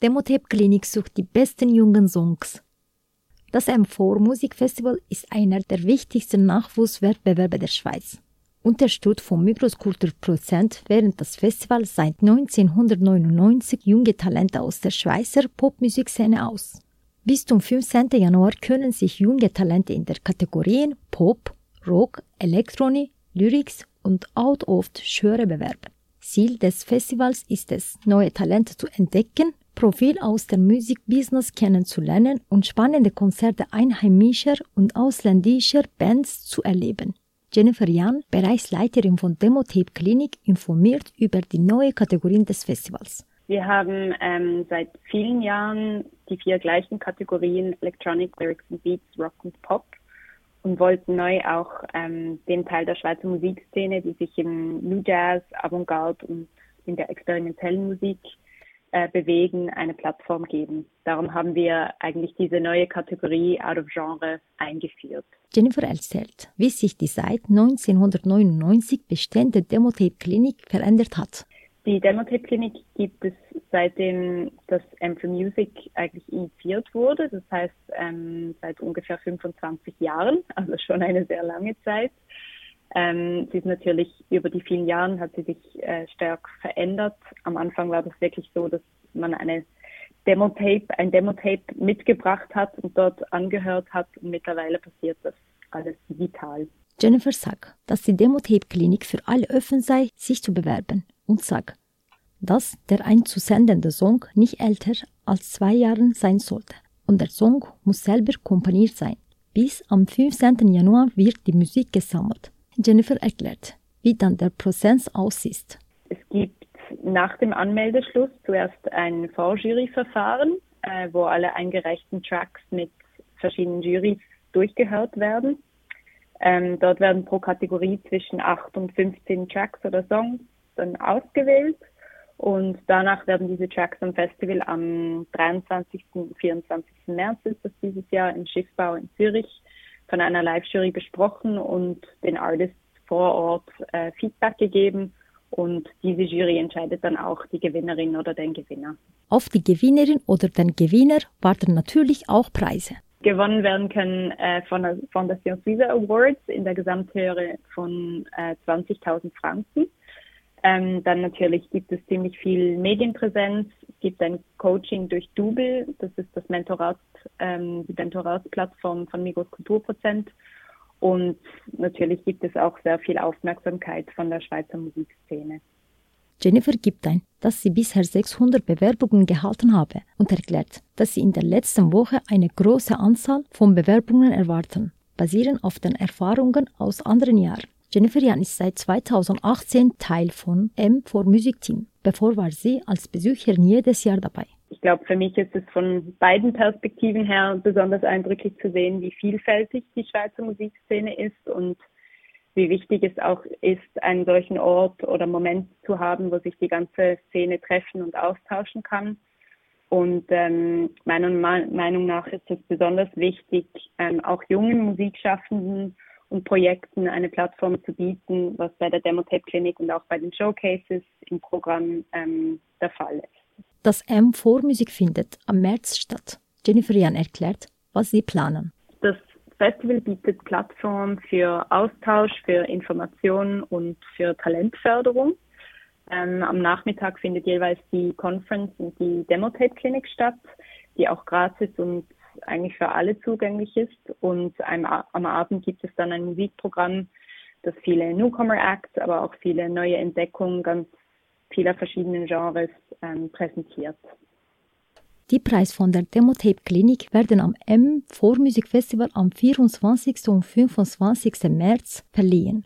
Demotape Klinik sucht die besten jungen Songs. Das M4 Musikfestival ist einer der wichtigsten Nachwuchswettbewerbe der Schweiz. Unterstützt vom Migros Kulturprozent während das Festival seit 1999 junge Talente aus der Schweizer Popmusikszene aus. Bis zum 15. Januar können sich junge Talente in der Kategorien Pop, Rock, Elektronik, Lyrics und Out of Schöre bewerben. Ziel des Festivals ist es, neue Talente zu entdecken, Profil aus dem Musikbusiness kennenzulernen und spannende Konzerte einheimischer und ausländischer Bands zu erleben. Jennifer Jan, Bereichsleiterin von Demotape Klinik, informiert über die neue Kategorien des Festivals. Wir haben ähm, seit vielen Jahren die vier gleichen Kategorien Electronic, Lyrics and Beats, Rock und Pop und wollten neu auch ähm, dem Teil der Schweizer Musikszene, die sich im New Jazz, Avantgarde und in der experimentellen Musik äh, bewegen, eine Plattform geben. Darum haben wir eigentlich diese neue Kategorie Out of Genre eingeführt. Jennifer erzählt, wie sich die seit 1999 bestehende Demotape Klinik verändert hat. Die Demotape Klinik gibt es seitdem das for Music eigentlich initiiert wurde. Das heißt, ähm, seit ungefähr 25 Jahren, also schon eine sehr lange Zeit. Ähm, sie ist natürlich über die vielen Jahre hat sie sich äh, stark verändert. Am Anfang war das wirklich so, dass man eine Demo-Tape, ein Demo-Tape mitgebracht hat und dort angehört hat und mittlerweile passiert das alles digital. Jennifer sagt, dass die Demo-Tape-Klinik für alle offen sei, sich zu bewerben und sagt, dass der einzusendende Song nicht älter als zwei Jahre sein sollte und der Song muss selber komponiert sein. Bis am 15. Januar wird die Musik gesammelt. Jennifer erklärt, wie dann der Prozess aussieht. Es gibt nach dem Anmeldeschluss zuerst ein Vorjuryverfahren, äh, wo alle eingereichten Tracks mit verschiedenen Jurys durchgehört werden. Ähm, dort werden pro Kategorie zwischen 8 und 15 Tracks oder Songs dann ausgewählt und danach werden diese Tracks am Festival am 23. und 24. März ist das dieses Jahr im Schiffbau in Zürich von einer Live-Jury besprochen und den Artists vor Ort äh, Feedback gegeben. Und diese Jury entscheidet dann auch die Gewinnerin oder den Gewinner. Auf die Gewinnerin oder den Gewinner warten natürlich auch Preise. Gewonnen werden können äh, von der Fondation Suisse Awards in der Gesamthöhe von äh, 20.000 Franken. Ähm, dann natürlich gibt es ziemlich viel Medienpräsenz. Es gibt ein Coaching durch Double, das ist das Mentorat, ähm, die Mentoratsplattform von Migos Kulturprozent. Und natürlich gibt es auch sehr viel Aufmerksamkeit von der Schweizer Musikszene. Jennifer gibt ein, dass sie bisher 600 Bewerbungen gehalten habe und erklärt, dass sie in der letzten Woche eine große Anzahl von Bewerbungen erwarten, basierend auf den Erfahrungen aus anderen Jahren. Jennifer Jan ist seit 2018 Teil von M4 Music Team. Bevor war sie als Besucherin jedes Jahr dabei. Ich glaube, für mich ist es von beiden Perspektiven her besonders eindrücklich zu sehen, wie vielfältig die Schweizer Musikszene ist und wie wichtig es auch ist, einen solchen Ort oder Moment zu haben, wo sich die ganze Szene treffen und austauschen kann. Und ähm, meiner Meinung nach ist es besonders wichtig, ähm, auch jungen Musikschaffenden und Projekten eine Plattform zu bieten, was bei der Demotape Klinik und auch bei den Showcases im Programm ähm, der Fall ist. Das M Vormusik findet am März statt. Jennifer Jan erklärt, was sie planen. Das Festival bietet Plattform für Austausch, für Information und für Talentförderung. Ähm, am Nachmittag findet jeweils die Conference und die Demotape Klinik statt, die auch gratis und eigentlich für alle zugänglich ist. Und am, am Abend gibt es dann ein Musikprogramm, das viele Newcomer-Acts, aber auch viele neue Entdeckungen ganz vieler verschiedenen Genres ähm, präsentiert. Die Preise von der Demotape Klinik werden am M Vormusikfestival am 24. und 25. März verliehen.